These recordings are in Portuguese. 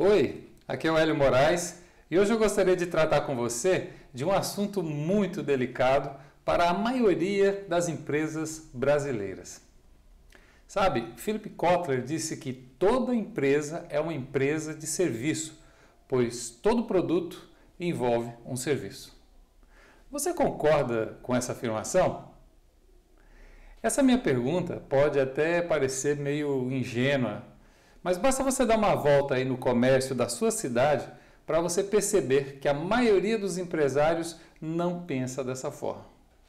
Oi, aqui é o Hélio Moraes e hoje eu gostaria de tratar com você de um assunto muito delicado para a maioria das empresas brasileiras. Sabe, Philip Kotler disse que toda empresa é uma empresa de serviço, pois todo produto envolve um serviço. Você concorda com essa afirmação? Essa minha pergunta pode até parecer meio ingênua, mas basta você dar uma volta aí no comércio da sua cidade para você perceber que a maioria dos empresários não pensa dessa forma.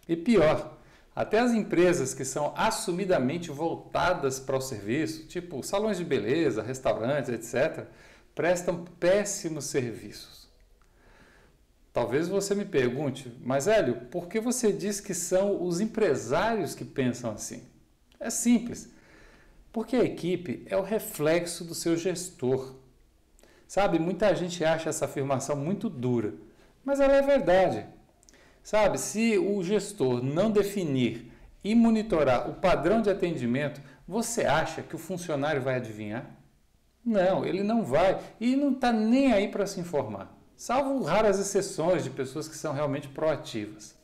E pior, até as empresas que são assumidamente voltadas para o serviço, tipo salões de beleza, restaurantes, etc., prestam péssimos serviços. Talvez você me pergunte, mas Hélio, por que você diz que são os empresários que pensam assim? É simples. Porque a equipe é o reflexo do seu gestor. Sabe, muita gente acha essa afirmação muito dura, mas ela é verdade. Sabe, se o gestor não definir e monitorar o padrão de atendimento, você acha que o funcionário vai adivinhar? Não, ele não vai e não está nem aí para se informar, salvo raras exceções de pessoas que são realmente proativas.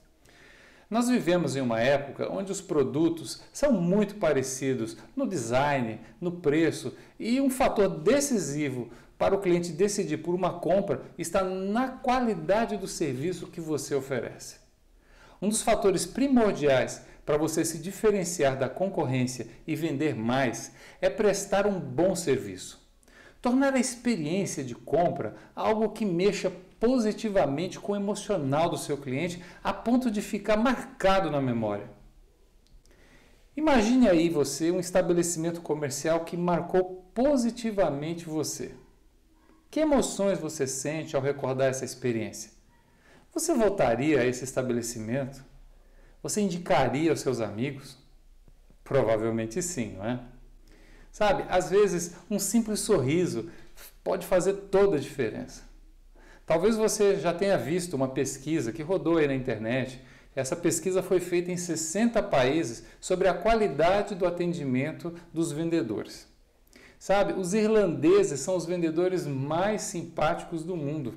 Nós vivemos em uma época onde os produtos são muito parecidos no design, no preço e um fator decisivo para o cliente decidir por uma compra está na qualidade do serviço que você oferece. Um dos fatores primordiais para você se diferenciar da concorrência e vender mais é prestar um bom serviço. Tornar a experiência de compra algo que mexa positivamente com o emocional do seu cliente a ponto de ficar marcado na memória. Imagine aí você um estabelecimento comercial que marcou positivamente você. Que emoções você sente ao recordar essa experiência? Você voltaria a esse estabelecimento? Você indicaria aos seus amigos? Provavelmente sim, não é? Sabe, às vezes um simples sorriso pode fazer toda a diferença. Talvez você já tenha visto uma pesquisa que rodou aí na internet. Essa pesquisa foi feita em 60 países sobre a qualidade do atendimento dos vendedores. Sabe, os irlandeses são os vendedores mais simpáticos do mundo.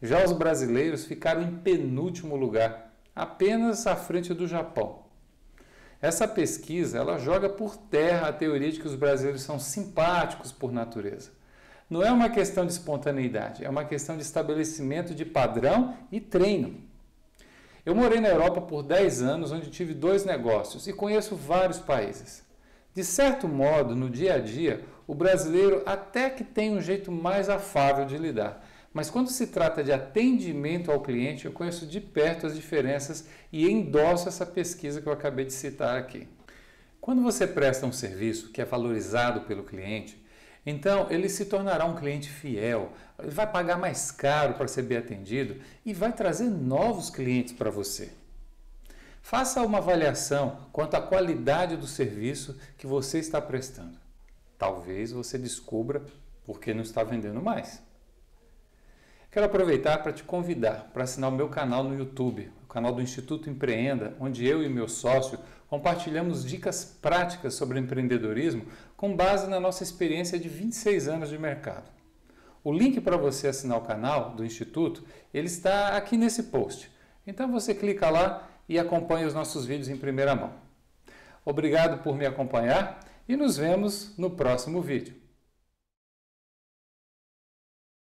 Já os brasileiros ficaram em penúltimo lugar, apenas à frente do Japão. Essa pesquisa ela joga por terra a teoria de que os brasileiros são simpáticos por natureza. Não é uma questão de espontaneidade, é uma questão de estabelecimento de padrão e treino. Eu morei na Europa por 10 anos, onde tive dois negócios e conheço vários países. De certo modo, no dia a dia, o brasileiro até que tem um jeito mais afável de lidar. Mas quando se trata de atendimento ao cliente, eu conheço de perto as diferenças e endosso essa pesquisa que eu acabei de citar aqui. Quando você presta um serviço que é valorizado pelo cliente, então, ele se tornará um cliente fiel, ele vai pagar mais caro para ser bem atendido e vai trazer novos clientes para você. Faça uma avaliação quanto à qualidade do serviço que você está prestando. Talvez você descubra por que não está vendendo mais. Quero aproveitar para te convidar para assinar o meu canal no YouTube, o canal do Instituto Empreenda, onde eu e meu sócio compartilhamos dicas práticas sobre empreendedorismo com base na nossa experiência de 26 anos de mercado. O link para você assinar o canal do Instituto, ele está aqui nesse post. Então você clica lá e acompanha os nossos vídeos em primeira mão. Obrigado por me acompanhar e nos vemos no próximo vídeo.